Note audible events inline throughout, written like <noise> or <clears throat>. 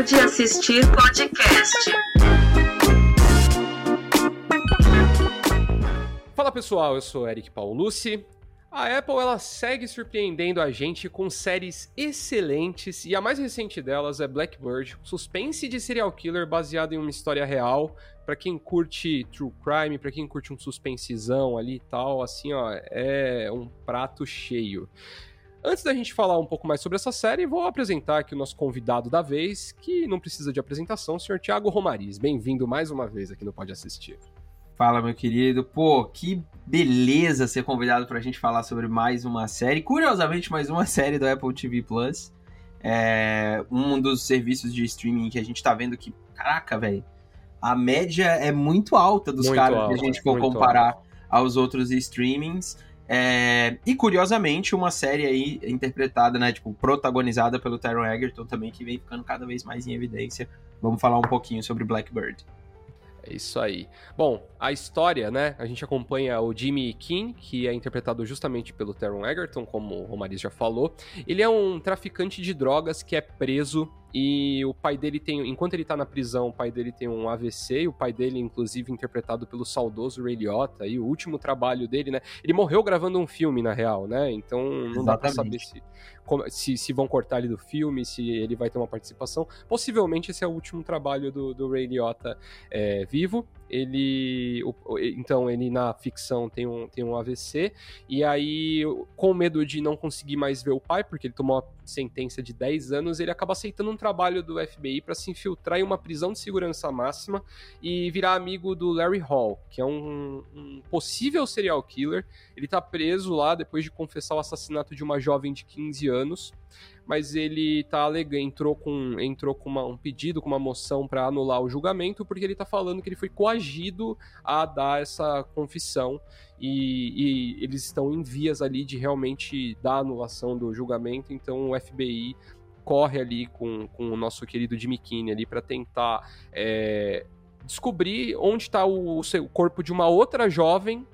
Pode assistir podcast. Fala pessoal, eu sou Eric Paulucci. A Apple ela segue surpreendendo a gente com séries excelentes e a mais recente delas é Blackbird, suspense de serial killer baseado em uma história real. Para quem curte true crime, para quem curte um suspensezão ali e tal, assim, ó, é um prato cheio. Antes da gente falar um pouco mais sobre essa série, vou apresentar aqui o nosso convidado da vez, que não precisa de apresentação, o senhor Thiago Romariz. Bem-vindo mais uma vez aqui no Pode Assistir. Fala, meu querido. Pô, que beleza ser convidado pra gente falar sobre mais uma série. Curiosamente, mais uma <laughs> série do Apple TV Plus. É um dos serviços de streaming que a gente tá vendo que, caraca, velho, a média é muito alta dos Muito caras alta, se a gente for comparar aos outros streamings. É, e curiosamente, uma série aí interpretada, né, tipo, protagonizada pelo Taron Egerton também, que vem ficando cada vez mais em evidência. Vamos falar um pouquinho sobre Blackbird. É isso aí. Bom, a história, né? A gente acompanha o Jimmy Keane, que é interpretado justamente pelo Taron Egerton, como o Romariz já falou. Ele é um traficante de drogas que é preso e o pai dele tem, enquanto ele tá na prisão, o pai dele tem um AVC, e o pai dele, inclusive, interpretado pelo saudoso Ray Liotta, e o último trabalho dele, né? Ele morreu gravando um filme, na real, né? Então não dá pra saber Exatamente. se, se, se vão cortar ele do filme, se ele vai ter uma participação. Possivelmente esse é o último trabalho do, do Ray Liotta é, vivo. Ele. então, ele na ficção tem um, tem um AVC. E aí, com medo de não conseguir mais ver o pai, porque ele tomou uma sentença de 10 anos, ele acaba aceitando um trabalho do FBI para se infiltrar em uma prisão de segurança máxima e virar amigo do Larry Hall, que é um, um possível serial killer. Ele tá preso lá depois de confessar o assassinato de uma jovem de 15 anos mas ele tá alegando, entrou com, entrou com uma- um pedido, com uma moção para anular o julgamento, porque ele tá falando que ele foi coagido a dar essa confissão e, e eles estão em vias ali de realmente dar anulação do julgamento, então o FBI corre ali com, com o nosso querido Jimmy Kinney ali para tentar é, descobrir onde está o, o corpo de uma outra jovem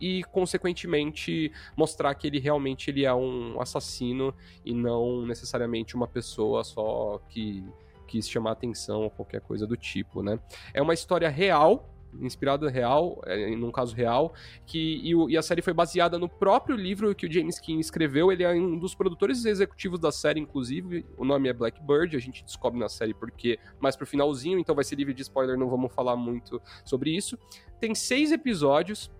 e, consequentemente, mostrar que ele realmente ele é um assassino e não necessariamente uma pessoa só que quis chamar atenção ou qualquer coisa do tipo, né? É uma história real, inspirada real, é, num caso real, que e, o- e a série foi baseada no próprio livro que o James King escreveu. Ele é um dos produtores executivos da série, inclusive. O nome é Blackbird. A gente descobre na série porque mais pro finalzinho, então vai ser livre de spoiler. Não vamos falar muito sobre isso. Tem seis episódios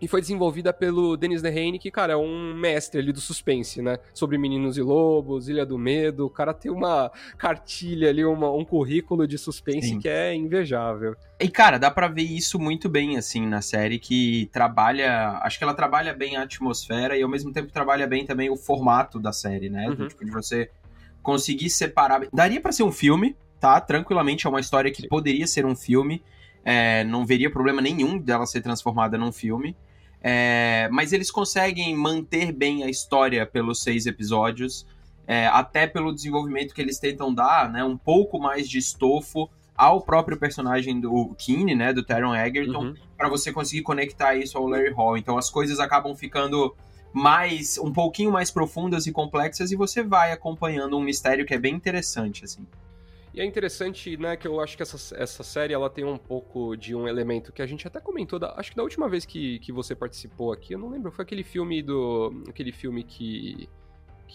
e foi desenvolvida pelo Denis Lehane, que, cara, é um mestre ali do suspense, né? Sobre Meninos e Lobos, Ilha do Medo. O cara tem uma cartilha ali, uma- um currículo de suspense Sim. que é invejável. E, cara, dá pra ver isso muito bem, assim, na série, que trabalha. Acho que ela trabalha bem a atmosfera e ao mesmo tempo trabalha bem também o formato da série, né? Do Uhum. tipo, de você conseguir separar. Daria pra ser um filme, tá? Tranquilamente, é uma história que Sim. poderia ser um filme. É, não veria problema nenhum dela ser transformada num filme. É, mas eles conseguem manter bem a história pelos seis episódios, é, até pelo desenvolvimento que eles tentam dar, né? Um pouco mais de estofo ao próprio personagem do Keane, né? Do Taron Egerton, Uhum. para você conseguir conectar isso ao Larry Hall. Então as coisas acabam ficando mais um pouquinho mais profundas e complexas e você vai acompanhando um mistério que é bem interessante assim. E é interessante, né, que eu acho que essa, essa série ela tem um pouco de um elemento que a gente até comentou, da- acho que da última vez que, que você participou aqui, eu não lembro, foi aquele filme do. aquele filme que.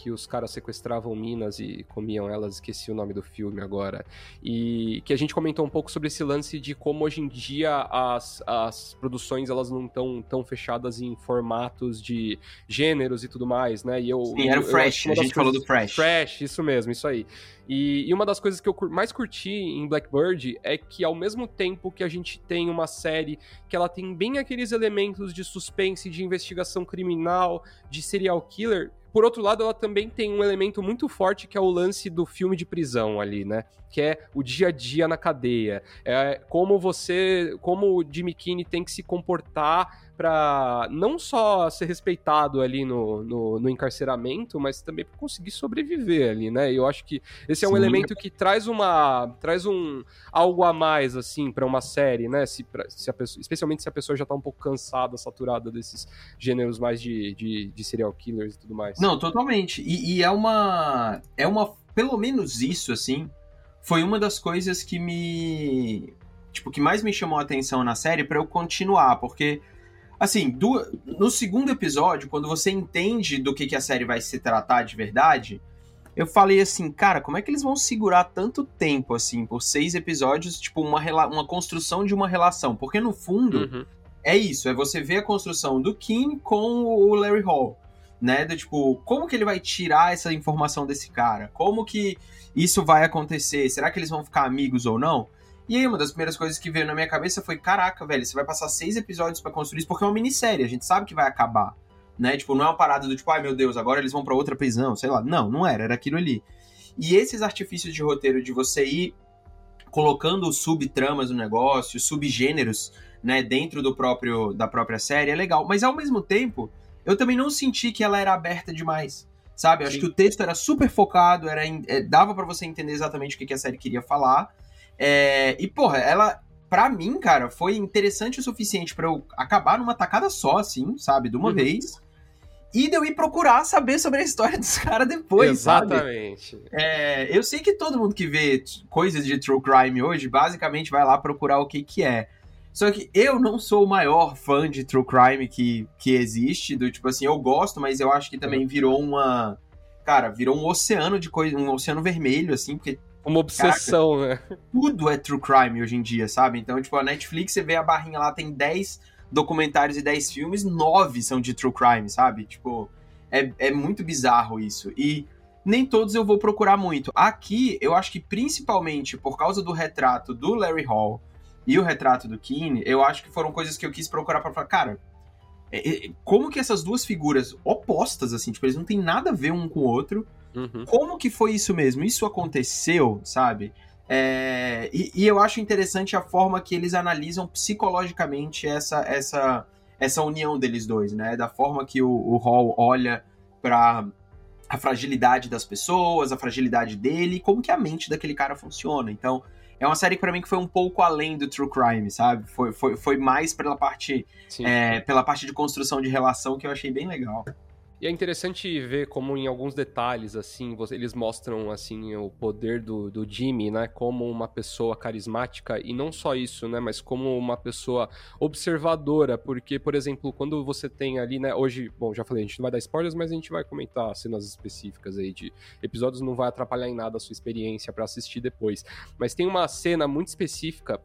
Que os caras sequestravam minas e comiam elas, esqueci o nome do filme agora. E que a gente comentou um pouco sobre esse lance de como hoje em dia as, as produções elas não estão tão fechadas em formatos de gêneros e tudo mais, né? E eu, Sim, era o Fresh, a gente falou do Fresh. Fresh, isso mesmo, isso aí. E, e uma das coisas que eu mais curti em Blackbird é que, ao mesmo tempo que a gente tem uma série que ela tem bem aqueles elementos de suspense, de investigação criminal, de serial killer, por outro lado, ela também tem um elemento muito forte que é o lance do filme de prisão ali, né? Que é o dia a dia na cadeia. É como você, como o Jimmy Kinney tem que se comportar para não só ser respeitado ali no, no, no encarceramento, mas também para conseguir sobreviver ali, né? E eu acho que esse é um Sim. elemento que traz uma traz um algo a mais assim para uma série, né? Se, pra- se a pessoa, especialmente se a pessoa já tá um pouco cansada, saturada desses gêneros mais de, de, de serial killers e tudo mais. Não, totalmente. E, e é uma. É uma. Pelo menos isso, assim. foi uma das coisas que me. Tipo, que mais me chamou a atenção na série para eu continuar, porque. Assim, do, no segundo episódio, quando você entende do que, que a série vai se tratar de verdade, eu falei assim, cara, como é que eles vão segurar tanto tempo, assim, por seis episódios, tipo, uma, uma construção de uma relação? Porque no fundo, Uhum. é isso, é você ver a construção do Kim com o Larry Hall, né? Do tipo, como que ele vai tirar essa informação desse cara? Como que isso vai acontecer? Será que eles vão ficar amigos ou não? E aí, uma das primeiras coisas que veio na minha cabeça foi: caraca, velho, você vai passar seis episódios pra construir isso, porque é uma minissérie, a gente sabe que vai acabar. Né? Tipo, não é uma parada do tipo, ai meu Deus, agora eles vão pra outra prisão, sei lá. Não, não era, era aquilo ali. E esses artifícios de roteiro de você ir colocando subtramas no negócio, subgêneros, né, dentro do próprio da própria série é legal, mas ao mesmo tempo, eu também não senti que ela era aberta demais. Sabe? Eu acho que o texto era super focado, era em- é, dava pra você entender exatamente o que, que a série queria falar. É, e porra, ela Pra mim, cara, foi interessante o suficiente pra eu acabar numa tacada só, assim, sabe? De uma Uhum. vez. E de eu ir procurar saber sobre a história dos <laughs> caras depois, sabe? Exatamente. É, eu sei que todo mundo que vê coisas de true crime hoje, basicamente vai lá procurar o que que é. Só que eu não sou o maior fã de true crime que, que existe, do tipo assim, eu gosto, mas eu acho que também virou uma... Cara, virou um oceano de coisa, um oceano vermelho, assim, porque Uma obsessão, né? tudo é true crime hoje em dia, sabe? Então, tipo, a Netflix, você vê a barrinha lá, tem 10 documentários e 10 filmes, 9 são de true crime, sabe? Tipo, é, é muito bizarro isso. E nem todos eu vou procurar muito. Aqui, eu acho que principalmente por causa do retrato do Larry Hall e o retrato do Keane, eu acho que foram coisas que eu quis procurar pra falar, cara, é- é- como que essas duas figuras opostas, assim, tipo, eles não têm nada a ver um com o outro, Uhum. como que foi isso mesmo? Isso aconteceu, sabe? É, e, e eu acho interessante a forma que eles analisam psicologicamente essa, essa, essa união deles dois, né? Da forma que o, o Hall olha para a fragilidade das pessoas, a fragilidade dele, como que a mente daquele cara funciona. Então, é uma série que pra mim que foi um pouco além do true crime, sabe? Foi, foi, foi mais pela parte, é, pela parte de construção de relação que eu achei bem legal. E é interessante ver como em alguns detalhes, assim, eles mostram, assim, o poder do, do Jimmy, né, como uma pessoa carismática, e não só isso, né, mas como uma pessoa observadora, porque, por exemplo, quando você tem ali, né, hoje, bom, já falei, a gente não vai dar spoilers, mas a gente vai comentar cenas específicas aí de episódios, não vai atrapalhar em nada a sua experiência pra assistir depois. Mas tem uma cena muito específica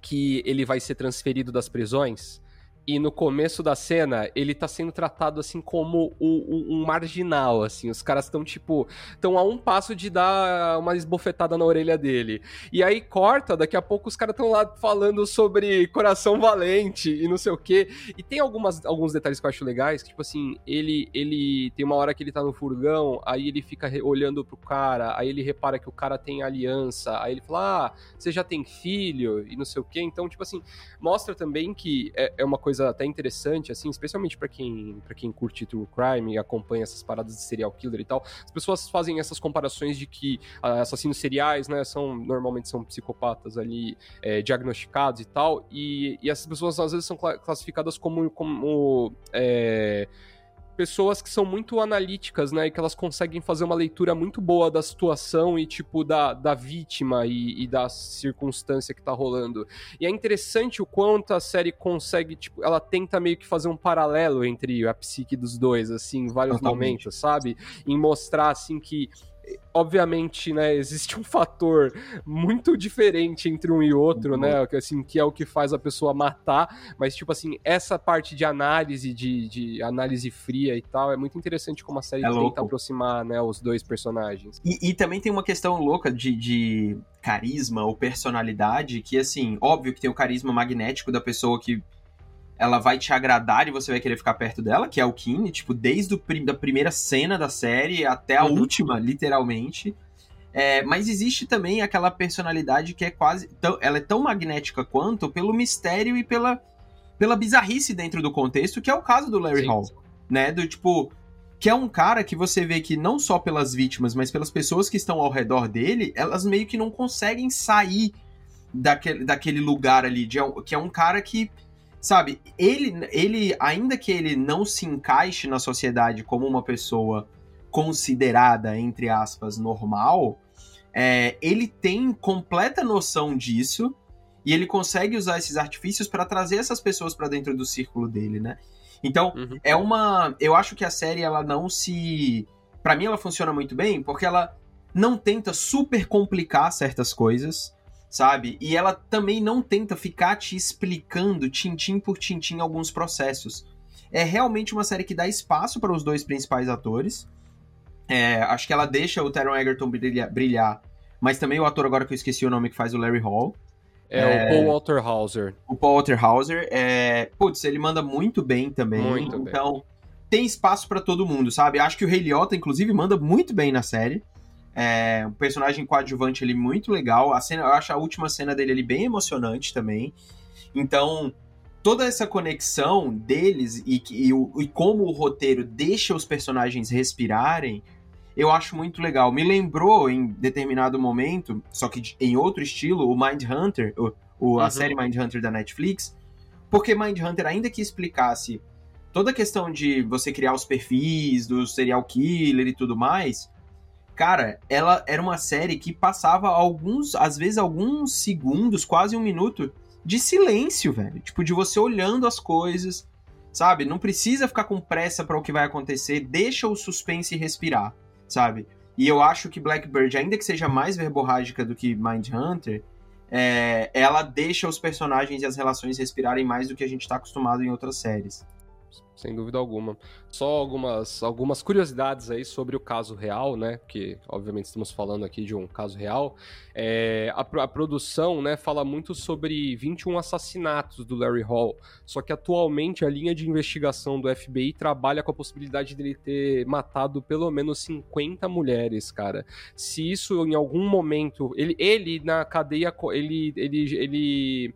que ele vai ser transferido das prisões, e no começo da cena, ele tá sendo tratado assim como o- um marginal, assim. Os caras estão, tipo, estão a um passo de dar uma esbofetada na orelha dele. E aí corta, daqui a pouco os caras estão lá falando sobre coração valente e não sei o quê. E tem algumas, alguns detalhes que eu acho legais, que, tipo assim, ele, ele tem uma hora que ele tá no furgão, aí ele fica olhando pro cara, aí ele repara que o cara tem aliança, aí ele fala, ah, você já tem filho e não sei o quê. Então, tipo assim, mostra também que é, é uma coisa até interessante, assim, especialmente pra quem, pra quem curte true crime e acompanha essas paradas de serial killer e tal. As pessoas fazem essas comparações de que ah, assassinos seriais, né, são normalmente são psicopatas ali é, diagnosticados e tal, e, e essas pessoas às vezes são cla- classificadas como, como é, pessoas que são muito analíticas, né? E que elas conseguem fazer uma leitura muito boa da situação e, tipo, da, da vítima e, e da circunstância que tá rolando. E é interessante o quanto a série consegue, tipo, ela tenta meio que fazer um paralelo entre a psique dos dois, assim, em vários Totalmente. momentos, sabe? Em mostrar, assim, que. Obviamente, né, existe um fator muito diferente entre um e outro, Uhum. né, que, assim, que é o que faz a pessoa matar, mas, tipo assim, essa parte de análise, de, de análise fria e tal, é muito interessante como a série É tenta louco. aproximar, né, os dois personagens. E, e também tem uma questão louca de, de carisma ou personalidade, que assim, óbvio que tem o carisma magnético da pessoa que ela vai te agradar e você vai querer ficar perto dela, que é o Kine, tipo, desde a da primeira cena da série até a Uhum. última, literalmente. É, mas existe também aquela personalidade que é quase. Tão, ela é tão magnética quanto pelo mistério e pela, pela bizarrice dentro do contexto, que é o caso do Larry Sim. Hall. Né? Do tipo, que é um cara que você vê que não só pelas vítimas, mas pelas pessoas que estão ao redor dele, elas meio que não conseguem sair daquele, daquele lugar ali, de, que é um cara que, sabe, ele, ele, ainda que ele não se encaixe na sociedade como uma pessoa considerada, entre aspas, normal, é, ele tem completa noção disso e ele consegue usar esses artifícios para trazer essas pessoas para dentro do círculo dele, né? Então, Uhum. é uma. Eu acho que a série ela não se. Pra mim, ela funciona muito bem porque ela não tenta super complicar certas coisas, sabe? E ela também não tenta ficar te explicando tintim por tintim alguns processos. É realmente uma série que dá espaço para os dois principais atores. É, acho que ela deixa o Taron Egerton brilhar, brilhar, mas também o ator agora que eu esqueci o nome que faz o Larry Hall. É, o Paul Walter Hauser. O Paul Walter Hauser, é... putz, ele manda muito bem também. Muito bem. então, tem espaço pra todo mundo, sabe? Acho que o Rei Liotta, inclusive, manda muito bem na série. É um personagem coadjuvante ali muito legal. A cena, eu acho a última cena dele ali bem emocionante também. Então, toda essa conexão deles e, e, e como o roteiro deixa os personagens respirarem, eu acho muito legal. Me lembrou em determinado momento, só que em outro estilo, o Mind Hunter, o, o- a Uhum. série Mind Hunter da Netflix, porque Mind Hunter, ainda que explicasse toda a questão de você criar os perfis do serial killer e tudo mais, cara, ela era uma série que passava alguns, às vezes alguns segundos, quase um minuto, de silêncio, velho. Tipo, de você olhando as coisas, sabe? Não precisa ficar com pressa para o que vai acontecer, deixa o suspense respirar, sabe? E eu acho que Blackbird, ainda que seja mais verborrágica do que Mindhunter, é, ela deixa os personagens e as relações respirarem mais do que a gente tá acostumado em outras séries. Sem dúvida alguma. Só algumas, algumas curiosidades aí sobre o caso real, né? Porque, obviamente, estamos falando aqui de um caso real. É, a, a produção, né, fala muito sobre 21 assassinatos do Larry Hall. Só que atualmente a linha de investigação do FBI trabalha com a possibilidade dele ter matado pelo menos 50 mulheres, cara. Se isso em algum momento. Ele, ele na cadeia. Ele. Ele. Ele.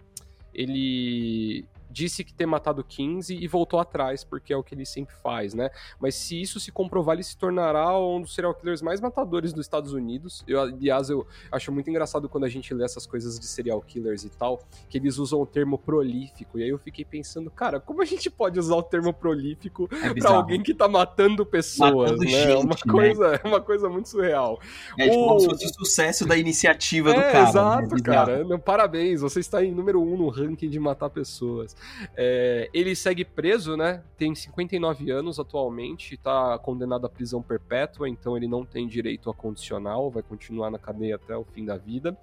ele disse que ter matado 15 e voltou atrás, porque é o que ele sempre faz, né? Mas se isso se comprovar, ele se tornará um dos serial killers mais matadores dos Estados Unidos. Eu, aliás, eu acho muito engraçado quando a gente lê essas coisas de serial killers e tal, que eles usam o termo prolífico. E aí eu fiquei pensando, cara, como a gente pode usar o termo prolífico É pra alguém que tá matando pessoas, Matando né? gente, é uma né? coisa, é uma coisa muito surreal. É tipo O- como se fosse o sucesso da iniciativa do É, cara. Exato, né? Cara. Não, parabéns, você está em número um no ranking de matar pessoas. É, ele segue preso, né? Tem 59 anos atualmente, está condenado à prisão perpétua, então ele não tem direito a condicional, vai continuar na cadeia até o fim da vida.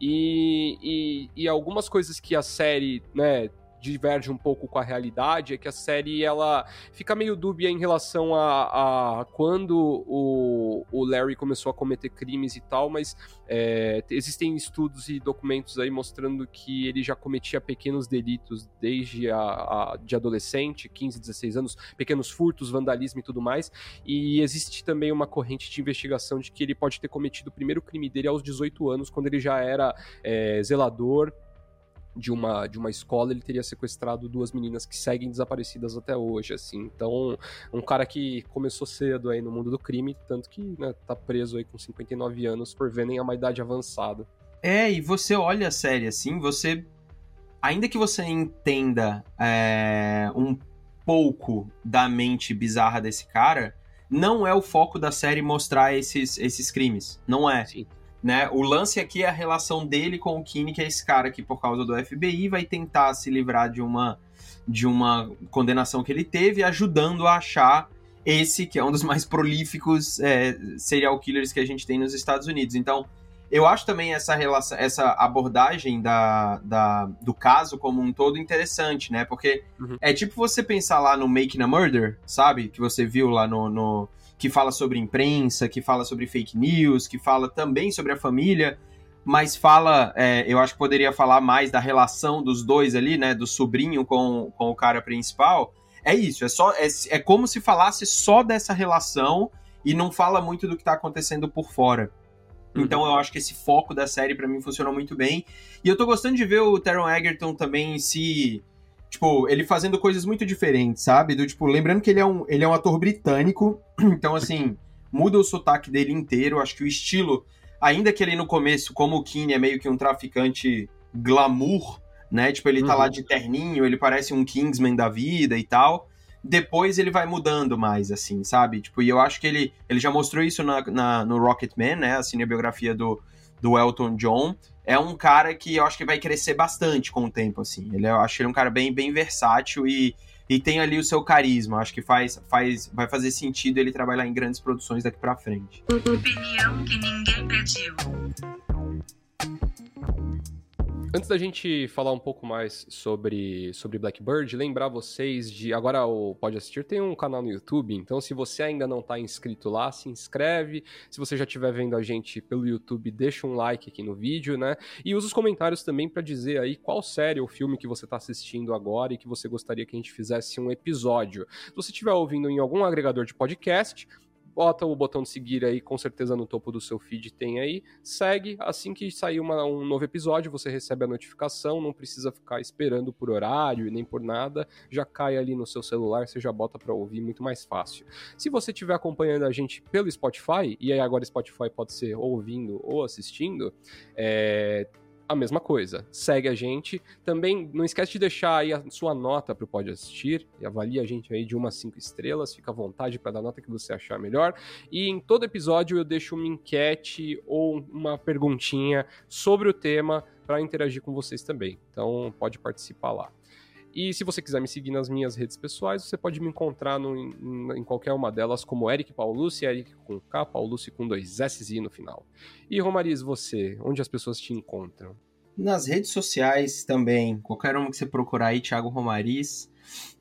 E, e, e algumas coisas que a série, né? Diverge um pouco com a realidade é que a série ela fica meio dúbia em relação a, a quando o, o Larry começou a cometer crimes e tal, mas é, existem estudos e documentos aí mostrando que ele já cometia pequenos delitos desde a, a- de adolescente, 15, 16 anos, pequenos furtos, vandalismo e tudo mais. E existe também uma corrente de investigação de que ele pode ter cometido o primeiro crime dele aos 18 anos, quando ele já era é, zelador de uma, de uma escola, ele teria sequestrado duas meninas que seguem desaparecidas até hoje, assim. Então, um cara que começou cedo aí no mundo do crime, tanto que né, tá preso aí com 59 anos por verem a uma idade avançada. É, e você olha a série assim, você. Ainda que você entenda é, um pouco da mente bizarra desse cara, não é o foco da série mostrar esses, esses crimes. Não é. Sim. Né? O lance aqui é a relação dele com o Kine, que é esse cara que, por causa do FBI, vai tentar se livrar de uma, de uma condenação que ele teve, ajudando a achar esse que é um dos mais prolíficos é, serial killers que a gente tem nos Estados Unidos. Então, eu acho também essa relação, essa abordagem da, da, do caso como um todo interessante, né? Porque Uhum. é tipo você pensar lá no Making a Murder, sabe? Que você viu lá no, no- que fala sobre imprensa, que fala sobre fake news, que fala também sobre a família, mas fala, é, eu acho que poderia falar mais da relação dos dois ali, né? Do sobrinho com, com o cara principal. É isso, é só é, é como se falasse só dessa relação e não fala muito do que tá acontecendo por fora. Então eu acho que esse foco da série pra mim funcionou muito bem. E eu tô gostando de ver o Taron Egerton também se tipo, ele fazendo coisas muito diferentes, sabe? Do tipo, lembrando que ele é um, ele é um ator britânico, <clears throat> então assim, muda o sotaque dele inteiro, acho que o estilo, ainda que ele no começo, como o Keane é meio que um traficante glamour, né? Tipo, ele tá Uhum. lá de terninho, ele parece um Kingsman da vida e tal. depois ele vai mudando mais, assim, sabe? Tipo, e eu acho que ele, ele já mostrou isso na, na no Rocketman, né? A cinebiografia do, do Elton John. É um cara que eu acho que vai crescer bastante com o tempo, assim. Ele, eu acho ele um cara bem, bem versátil e, e tem ali o seu carisma. Acho que faz, faz, vai fazer sentido ele trabalhar em grandes produções daqui pra frente. Opinião que ninguém pediu. Antes da gente falar um pouco mais sobre, sobre Blackbird, lembrar vocês de. Agora o Pode Assistir tem um canal no YouTube, então se você ainda não está inscrito lá, se inscreve. Se você já estiver vendo a gente pelo YouTube, deixa um like aqui no vídeo, né? E usa os comentários também para dizer aí qual série ou filme que você está assistindo agora e que você gostaria que a gente fizesse um episódio. Se você estiver ouvindo em algum agregador de podcast, bota o botão de seguir aí, com certeza no topo do seu feed tem aí. Segue, assim que sair uma, um novo episódio, você recebe a notificação, não precisa ficar esperando por horário e nem por nada, já cai ali no seu celular, você já bota para ouvir muito mais fácil. Se você estiver acompanhando a gente pelo Spotify, e aí agora Spotify pode ser ouvindo ou assistindo, é, a mesma coisa. Segue a gente. Também não esquece de deixar aí a sua nota para o Pode Assistir. E avalie a gente aí de umas 5 estrelas. Fica à vontade para dar a nota que você achar melhor. E em todo episódio eu deixo uma enquete ou uma perguntinha sobre o tema para interagir com vocês também. Então pode participar lá. E se você quiser me seguir nas minhas redes pessoais, você pode me encontrar no, em, em, qualquer uma delas como Eric Paulucci, Eric com K, Paulucci com dois S no final. E Romariz, você, onde as pessoas te encontram? Nas redes sociais também, qualquer uma que você procurar aí, Thiago Romariz,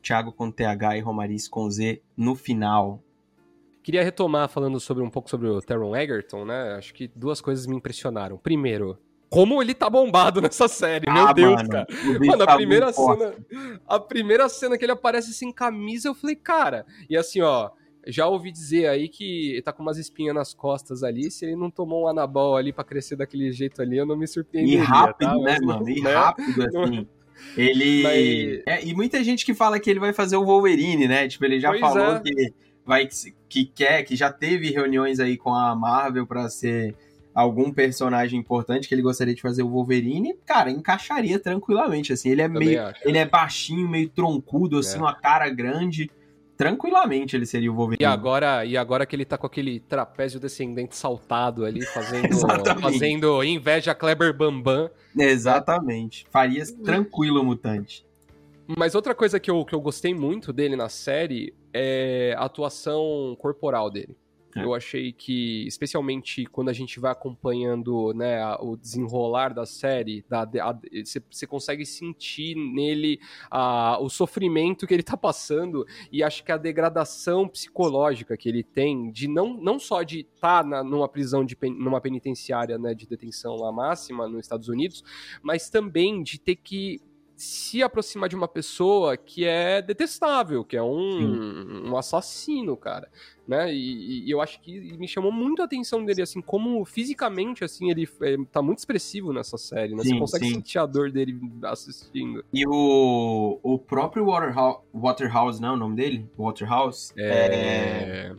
Thiago com TH e Romariz com Z no final. Queria retomar falando sobre um pouco sobre o Teron Egerton, né? Acho que duas coisas me impressionaram. Primeiro, como ele tá bombado <laughs> nessa série, ah, meu Deus, mano, cara. Mano, a tá primeira cena, a primeira cena que ele aparece sem camisa, eu falei, cara, e assim, ó, já ouvi dizer aí que ele tá com umas espinhas nas costas ali, se ele não tomou um anabol ali para crescer daquele jeito ali, eu não me surpreenderia, E rápido, tá? né, mano? E né? rápido, assim. Ele. Mas... É, e muita gente que fala que ele vai fazer o Wolverine, né? Tipo, ele já pois falou é. que vai que quer, que já teve reuniões aí com a Marvel para ser algum personagem importante que ele gostaria de fazer o Wolverine, cara, encaixaria tranquilamente, assim. Ele é Também meio, acho. ele é baixinho, meio troncudo, assim, é. uma cara grande. Tranquilamente ele seria o Wolverine. E agora, e agora que ele tá com aquele trapézio descendente saltado ali, fazendo, <laughs> fazendo inveja a Kleber Bambam. Exatamente. Faria tranquilo o mutante. Mas outra coisa que eu, que eu gostei muito dele na série é a atuação corporal dele. É. Eu achei que, especialmente quando a gente vai acompanhando né, o desenrolar da série, você consegue sentir nele a, o sofrimento que ele tá passando e acho que a degradação psicológica que ele tem de não, não só de estar tá numa prisão, de, numa penitenciária né, de detenção lá máxima nos Estados Unidos, mas também de ter que se aproximar de uma pessoa que é detestável, que é um, um assassino, cara, né? E, e, eu acho que me chamou muito a atenção dele, assim, como fisicamente, assim, ele é, tá muito expressivo nessa série, né? Sim, Você consegue sim. sentir a dor dele assistindo. E o, o próprio Waterhouse, Waterhouse, não é o nome dele? Waterhouse? É... é...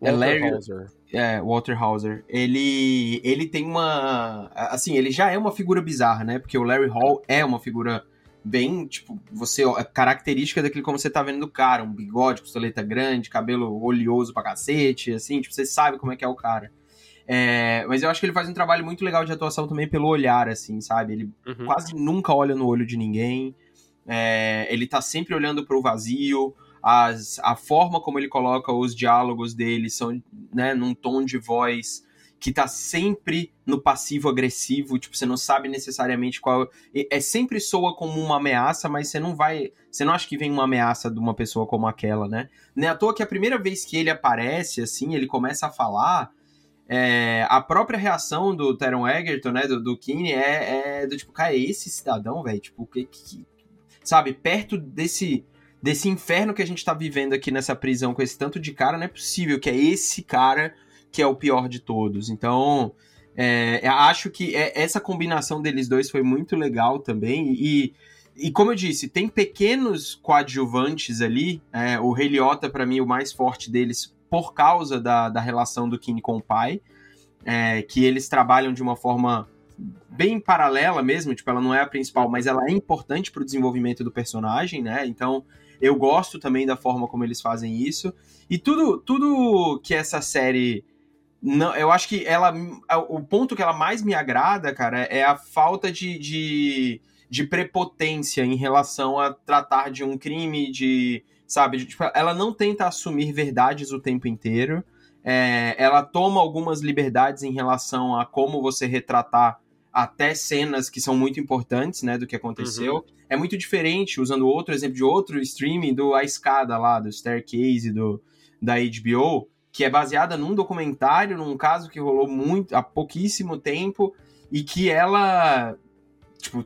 Waterhauser é, Walter Hauser, ele, ele tem uma. Assim, ele já é uma figura bizarra, né? Porque o Larry Hall é uma figura bem, tipo, você. A característica daquele como você tá vendo do cara, um bigode, costeleta grande, cabelo oleoso pra cacete, assim, tipo, você sabe como é que é o cara. É, mas eu acho que ele faz um trabalho muito legal de atuação também pelo olhar, assim, sabe? Ele uhum. quase nunca olha no olho de ninguém. É, ele tá sempre olhando pro vazio as, a forma como ele coloca os diálogos dele são né, num tom de voz que tá sempre no passivo agressivo, tipo, você não sabe necessariamente qual. É sempre soa como uma ameaça, mas você não vai. Você não acha que vem uma ameaça de uma pessoa como aquela, né? Não é à toa que a primeira vez que ele aparece, assim, ele começa a falar. É, a própria reação do Teron Egerton, né, do, do Kine, é, é, do tipo, cara, é esse cidadão, velho, tipo, que, que, sabe, perto desse desse inferno que a gente tá vivendo aqui nessa prisão com esse tanto de cara, não é possível que é esse cara que é o pior de todos. Então, é, acho que é, essa combinação deles dois foi muito legal também. E, e como eu disse, tem pequenos coadjuvantes ali. É, o Rei Liotta, para mim, o mais forte deles, por causa da, da relação do Kine com o pai. É, que eles trabalham de uma forma bem paralela mesmo, tipo, ela não é a principal, mas ela é importante pro desenvolvimento do personagem, né? Então, Eu gosto também da forma como eles fazem isso. E tudo, tudo que essa série. Não, eu acho que ela. O ponto que ela mais me agrada, cara, é a falta de, de, de prepotência em relação a tratar de um crime, de. Sabe? Tipo, ela não tenta assumir verdades o tempo inteiro. É, ela toma algumas liberdades em relação a como você retratar até cenas que são muito importantes, né, do que aconteceu. Uhum. É muito diferente, usando outro exemplo de outro streaming, do A Escada lá, do Staircase, do, da HBO, que é baseada num documentário, num caso que rolou muito há pouquíssimo tempo, e que ela, tipo,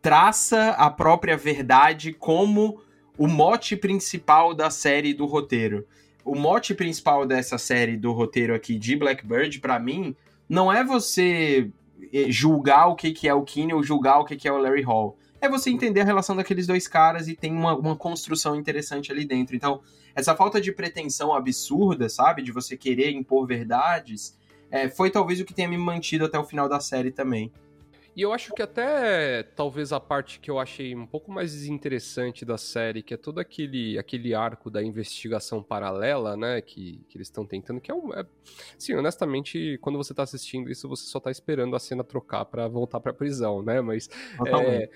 traça a própria verdade como o mote principal da série do roteiro. O mote principal dessa série do roteiro aqui de Blackbird, para mim, não é você julgar o que, que é o Kinney ou julgar o que, que é o Larry Hall. É você entender a relação daqueles dois caras e tem uma, uma construção interessante ali dentro. Então, essa falta de pretensão absurda, sabe? De você querer impor verdades, é, foi talvez o que tenha me mantido até o final da série também. E eu acho que até talvez a parte que eu achei um pouco mais desinteressante da série, que é todo aquele, aquele arco da investigação paralela, né? Que, que eles estão tentando, que é um. É, sim, honestamente, quando você tá assistindo isso, você só tá esperando a cena trocar para voltar pra prisão, né? Mas. É,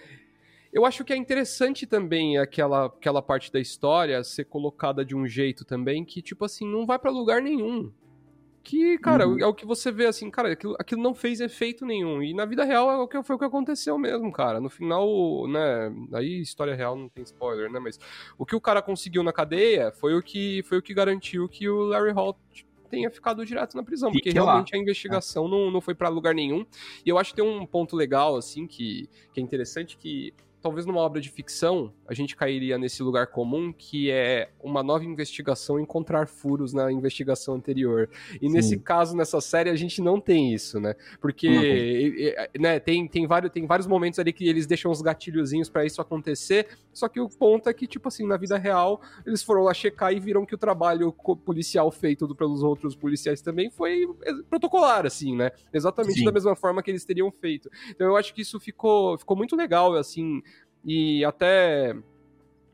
eu acho que é interessante também aquela, aquela parte da história ser colocada de um jeito também que, tipo assim, não vai para lugar nenhum que, cara, uhum. é o que você vê assim, cara, aquilo, aquilo não fez efeito nenhum. E na vida real é o que foi o que aconteceu mesmo, cara. No final, né, aí história real não tem spoiler, né, mas o que o cara conseguiu na cadeia foi o que foi o que garantiu que o Larry Hall tenha ficado direto na prisão, porque realmente lá. a investigação é. não, não foi para lugar nenhum. E eu acho que tem um ponto legal, assim, que, que é interessante, que talvez numa obra de ficção, a gente cairia nesse lugar comum que é uma nova investigação encontrar furos na investigação anterior. E Sim. nesse caso, nessa série, a gente não tem isso, né? Porque uhum. né, tem, tem, vários, tem vários momentos ali que eles deixam os gatilhozinhos para isso acontecer, só que o ponto é que, tipo assim, na vida real, eles foram lá checar e viram que o trabalho policial feito pelos outros policiais também foi protocolar, assim, né? Exatamente Sim. da mesma forma que eles teriam feito. Então eu acho que isso ficou, ficou muito legal, assim, e até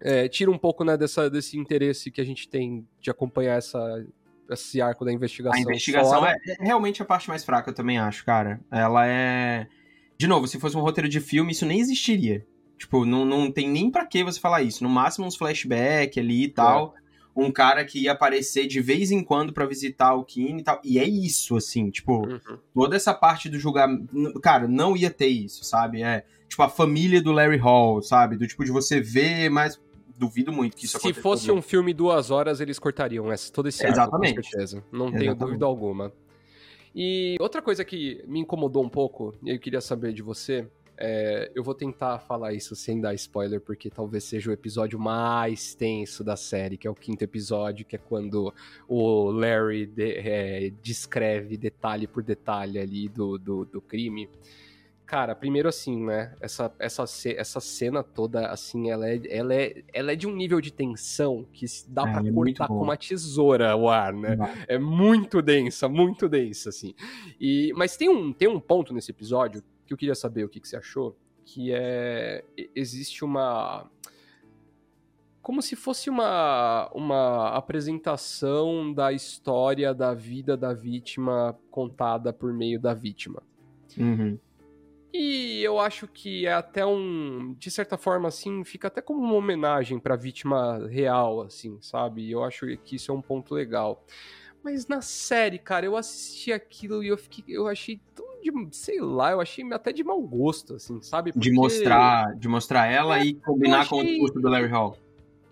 é, tira um pouco né, dessa, desse interesse que a gente tem de acompanhar essa, esse arco da investigação. A investigação é, é, realmente a parte mais fraca, eu também acho, cara. Ela é. De novo, se fosse um roteiro de filme, isso nem existiria. Tipo, não, não tem nem para que você falar isso. No máximo uns flashback ali e tal. É. Um cara que ia aparecer de vez em quando para visitar o Kine e tal. E é isso, assim, tipo, uhum. toda essa parte do julgamento. Cara, não ia ter isso, sabe? É tipo, a família do Larry Hall, sabe? Do tipo de você ver, mas duvido muito que isso Se fosse um filme duas horas, eles cortariam essa, todo esse arco, Exatamente. com certeza. Não Exatamente. tenho dúvida alguma. E outra coisa que me incomodou um pouco, e eu queria saber de você, é, eu vou tentar falar isso sem dar spoiler, porque talvez seja o episódio mais tenso da série, que é o quinto episódio, que é quando o Larry de, é, descreve detalhe por detalhe ali do, do, do crime. Cara, primeiro assim, né? Essa, essa, essa cena toda, assim, ela é, ela, é, ela é de um nível de tensão que dá é, pra é cortar com uma tesoura o ar, né? É muito densa, muito densa, assim. E, mas tem um, tem um ponto nesse episódio que eu queria saber o que, que você achou, que é... Existe uma... Como se fosse uma, uma apresentação da história da vida da vítima contada por meio da vítima. Uhum. E eu acho que é até um, de certa forma, assim, fica até como uma homenagem para a vítima real, assim, sabe? Eu acho que isso é um ponto legal. Mas na série, cara, eu assisti aquilo e eu fiquei, eu achei de, sei lá, eu achei até de mau gosto, assim, sabe? Porque... De mostrar, de mostrar ela é, e combinar achei... com o discurso do Larry Hall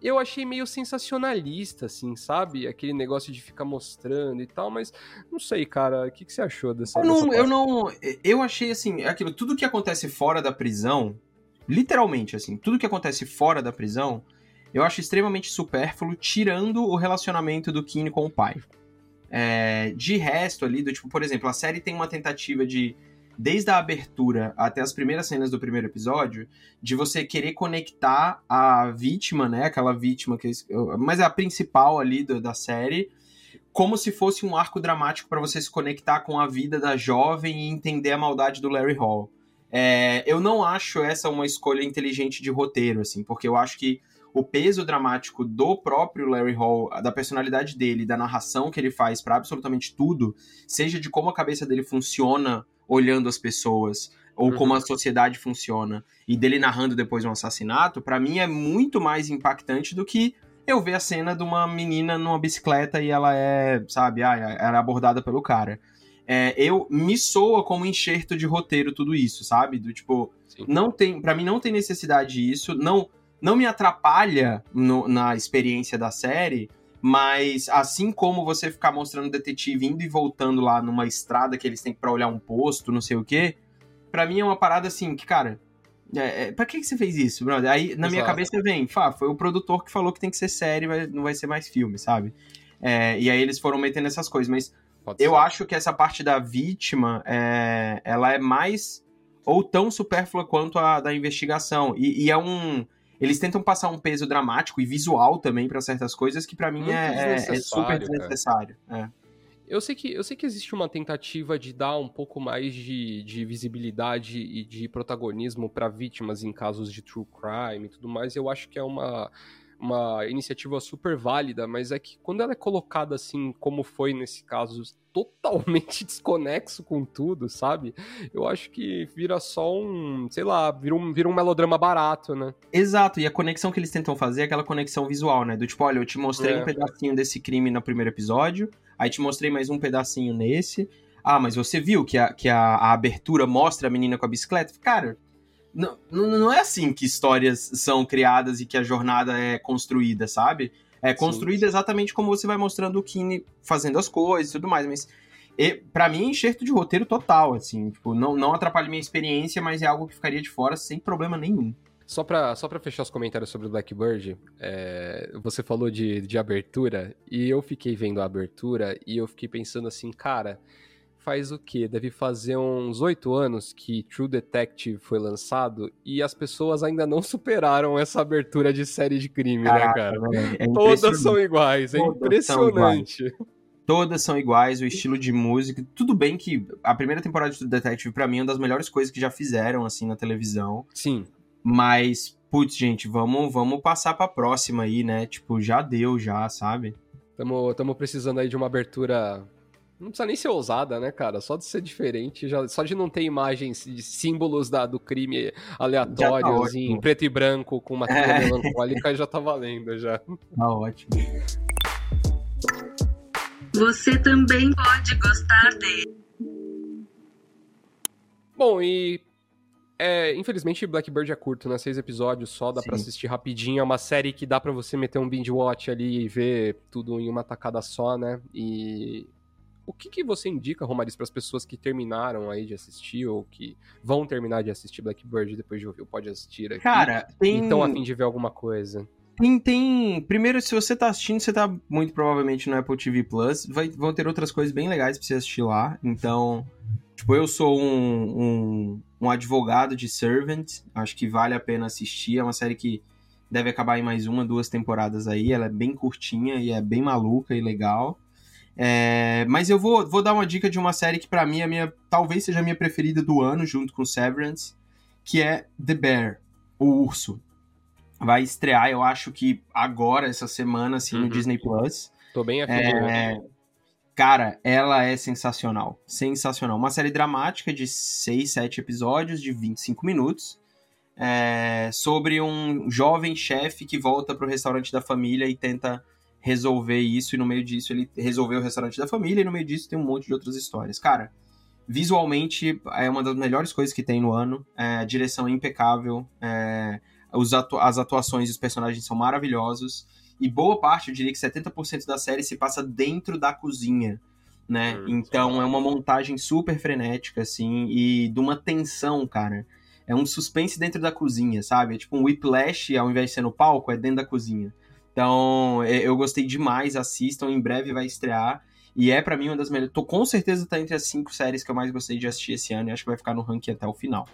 eu achei meio sensacionalista, assim, sabe? Aquele negócio de ficar mostrando e tal, mas não sei, cara, o que, que você achou dessa Eu não, eu não. Eu achei assim, aquilo, tudo que acontece fora da prisão, literalmente, assim, tudo que acontece fora da prisão, eu acho extremamente supérfluo, tirando o relacionamento do Kine com o pai. É, de resto ali, do tipo, por exemplo, a série tem uma tentativa de desde a abertura até as primeiras cenas do primeiro episódio, de você querer conectar a vítima, né? Aquela vítima que. Mas é a principal ali do, da série, como se fosse um arco dramático para você se conectar com a vida da jovem e entender a maldade do Larry Hall. É, eu não acho essa uma escolha inteligente de roteiro, assim, porque eu acho que o peso dramático do próprio Larry Hall, da personalidade dele, da narração que ele faz para absolutamente tudo, seja de como a cabeça dele funciona olhando as pessoas, ou Uhum. como a sociedade funciona, e dele narrando depois um assassinato, pra mim é muito mais impactante do que eu ver a cena de uma menina numa bicicleta e ela é, sabe, ah, ela é abordada pelo cara. É, eu me soa como enxerto de roteiro tudo isso, sabe? Do tipo, Sim. não tem, para mim não tem necessidade disso, não não me atrapalha no- na experiência da série, mas assim como você ficar mostrando o detetive indo e voltando lá numa estrada que eles têm pra olhar um posto, não sei o quê, pra mim é uma parada assim que, cara, é, é, pra que, que você fez isso, brother? Aí na minha Exato. cabeça vem, Fá, foi o produtor que falou que tem que ser série, vai- não vai ser mais filme, sabe? É, e aí eles foram metendo essas coisas, mas Pode eu ser. acho que essa parte da vítima, é, ela é mais ou tão supérflua quanto a da investigação. E, e é um. Eles tentam passar um peso dramático e visual também pra certas coisas que pra mim é, é- é super desnecessário. É. Eu sei, que, eu sei que existe uma tentativa de dar um pouco mais de, de visibilidade e de protagonismo para vítimas em casos de true crime e tudo mais. Eu acho que é uma, uma iniciativa super válida, mas é que quando ela é colocada assim, como foi nesse caso, <laughs> totalmente desconexo com tudo, sabe? Eu acho que vira só um, sei lá, vira um, vira um melodrama barato, né? Exato, e a conexão que eles tentam fazer é aquela conexão visual, né? Do tipo, olha, eu te mostrei É. um pedacinho desse crime no primeiro episódio, aí te mostrei mais um pedacinho nesse. Ah, mas você viu que a, que a, a abertura mostra a menina com a bicicleta? Cara, não, não, é assim que histórias são criadas e que a jornada é construída, sabe? É construída exatamente como você vai mostrando o Kine fazendo as coisas e tudo mais, mas e, pra mim é enxerto de roteiro total, assim, tipo, não, não atrapalha minha experiência, mas é algo que ficaria de fora sem problema nenhum. Só pra, só pra fechar os comentários sobre o Blackbird, é, você falou de, de abertura, e eu fiquei vendo a abertura, e eu fiquei pensando assim, cara, faz o quê? Deve fazer uns oito anos que True Detective foi lançado, e as pessoas ainda não <laughs> superaram essa abertura de série de crime, né, Caraca, cara? velho, é Todas impressionante. são iguais, é Todas são impressionante. Todas são iguais, o estilo de música. Tudo bem que a primeira temporada de True Detective, pra mim, é uma das melhores coisas que já fizeram, assim, na televisão. Sim, Mas, putz, gente, vamos, vamos passar pra próxima aí, né? Tipo, já deu, já, sabe? estamos precisando aí de uma abertura. Não precisa nem ser ousada, né, cara? Só de ser diferente, já, só de não ter imagens de símbolos da, do crime aleatórios ótimo. em preto e branco com uma trilha É. melancólica já tá valendo já. Tá ótimo. Você também pode gostar de. Bom, e é, infelizmente Blackbird é curto, né? Seis episódios só, dá pra Sim. assistir rapidinho. É uma série que dá pra você meter um binge watch ali e ver tudo em uma tacada só, né? E o que, que você indica, Romariz, para as pessoas que terminaram aí de assistir ou que vão terminar de assistir Blackbird depois de ouvir o Pode Assistir aqui? Cara, tem. E tão a fim de ver alguma coisa. Tem, tem. Primeiro, se você tá assistindo, você tá muito provavelmente no Apple TV Plus. Vai, vão ter outras coisas bem legais pra você assistir lá. Então, tipo, eu sou um, um, um advogado de Servant. Acho que vale a pena assistir. É uma série que deve acabar em mais uma, duas temporadas aí. Ela é bem curtinha e é bem maluca e legal. É, mas eu vou, vou dar uma dica de uma série que pra mim é minha, talvez seja a minha preferida do ano, junto com Severance, que é The Bear, o urso vai estrear, eu acho que agora, essa semana, assim, Uhum. no Disney Plus. Tô bem afim de ver. É, cara, ela é sensacional. Sensacional. Uma série dramática de 6, 7 episódios, de 25 minutos. é, sobre um jovem chefe que volta pro restaurante da família e tenta resolver isso. E no meio disso, ele resolveu o restaurante da família. E no meio disso, tem um monte de outras histórias. Cara, visualmente, é uma das melhores coisas que tem no ano. É, a direção é impecável. É, os atu- as atuações e os personagens são maravilhosos. E boa parte, eu diria que 70% da série se passa dentro da cozinha, né? Hum, então é uma montagem super frenética, assim, e de uma tensão, cara. É um suspense dentro da cozinha, sabe? É tipo um whiplash, ao invés de ser no palco, é dentro da cozinha. Então, é- eu gostei demais, assistam, em breve vai estrear. E é pra mim uma das melhores. Tô com certeza tá entre as cinco séries que eu mais gostei de assistir esse ano e acho que vai ficar no ranking até o final.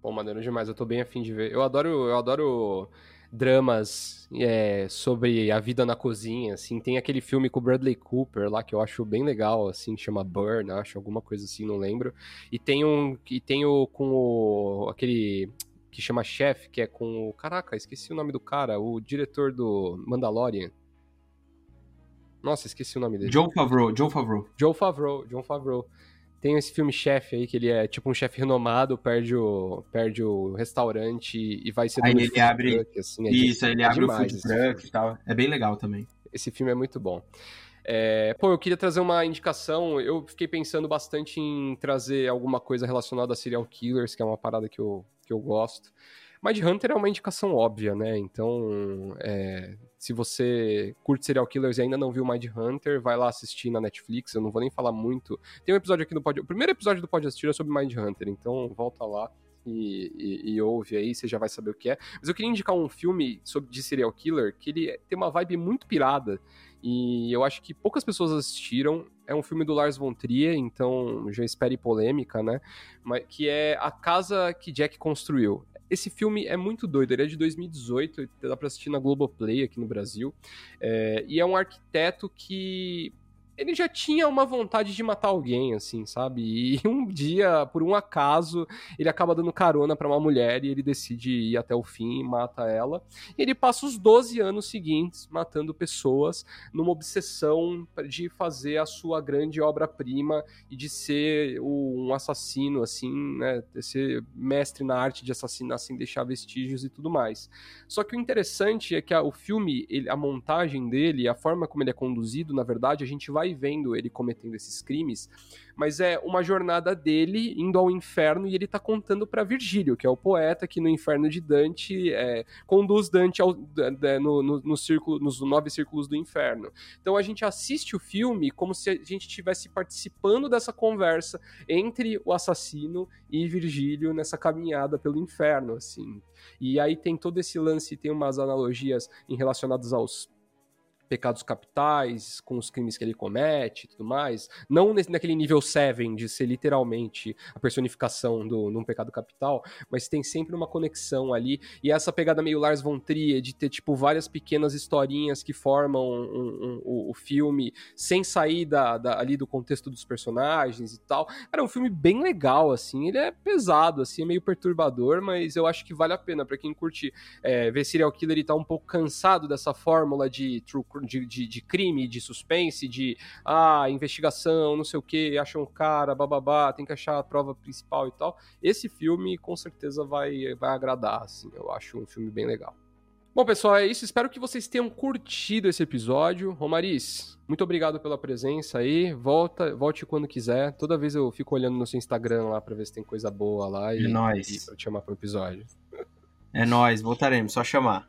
Pô, maneiro demais, eu tô bem afim de ver. Eu adoro, eu adoro dramas é, sobre a vida na cozinha, assim. Tem aquele filme com o Bradley Cooper lá que eu acho bem legal, assim, chama Burn, acho, alguma coisa assim, não lembro. E tem um, e tem o com o, aquele que chama Chef, que é com o. Caraca, esqueci o nome do cara, o diretor do Mandalorian. Nossa, esqueci o nome dele. John Favreau, John Favreau. John Favreau, John Favreau. Tem esse filme chefe aí, que ele é tipo um chefe renomado, perde o, perde o restaurante e vai ser Aí ele abre- truck, assim, é Isso, aí ele é abre demais o food truck e tal. É bem legal também. esse filme é muito bom. É, pô, eu queria trazer uma indicação. Eu fiquei pensando bastante em trazer alguma coisa relacionada a serial killers, que é uma parada que eu, que eu gosto. Mind Hunter é uma indicação óbvia, né? Então, é, se você curte serial killers e ainda não viu Mind Hunter, vai lá assistir na Netflix. Eu não vou nem falar muito. Tem um episódio aqui do Pod... O primeiro episódio do Pode Assistir é sobre Mind Hunter, então volta lá. E, e- e ouve aí, você já vai saber o que é. Mas eu queria indicar um filme sobre, de serial killer que ele tem uma vibe muito pirada. E eu acho que poucas pessoas assistiram. É um filme do Lars von Trier, então já espere polêmica, né? Mas, que é A Casa que Jack Construiu. Esse filme é muito doido, ele é de 2018, dá pra assistir na Globoplay aqui no Brasil. É, e é um arquiteto que ele já tinha uma vontade de matar alguém, assim, sabe? E <laughs> um dia, por um acaso, ele acaba dando carona pra uma mulher e ele decide ir até o fim e mata ela. E ele passa os 12 anos seguintes matando pessoas numa obsessão de fazer a sua grande obra-prima e de ser um assassino, assim, né? Ser mestre na arte de assassinar sem deixar vestígios e tudo mais. Só que o interessante é que a- o filme, ele- a montagem dele, a forma como ele é conduzido, na verdade, a gente vai vendo ele cometendo esses crimes, mas é uma jornada dele indo ao inferno e ele tá contando pra Virgílio, que é o poeta que no inferno de Dante é, conduz Dante ao- no, no- no círculo, nos nove círculos do inferno. Então a gente assiste o filme como se a gente estivesse participando dessa conversa entre o assassino e Virgílio nessa caminhada pelo inferno, assim. E aí tem todo esse lance, tem umas analogias em relacionadas aos pecados capitais, com os crimes que ele comete e tudo mais. Não nesse, naquele nível Seven, de ser literalmente a personificação do, num pecado capital, mas tem sempre uma conexão ali. E essa pegada meio Lars von Trier, de ter, tipo, várias pequenas historinhas que formam um- um- o, o filme, sem sair da, da- ali do contexto dos personagens e tal. Cara, é um filme bem legal, assim. Ele é pesado, assim, é meio perturbador, mas eu acho que vale a pena pra quem curte é, ver serial killer e tá um pouco cansado dessa fórmula de, true cr- de, de, de crime, de suspense, de ah, investigação, não sei o que, acha um cara, bababá, tem que achar a prova principal e tal. Esse filme com certeza vai, vai agradar, assim. Eu acho um filme bem legal. Bom, pessoal, é isso. Espero que vocês tenham curtido esse episódio. Romariz, muito obrigado pela presença aí. Volta, volte quando quiser. Toda vez eu fico olhando no seu Instagram lá pra ver se tem coisa boa lá e, É nóis. e pra te chamar pro episódio. É nóis, voltaremos, só chamar.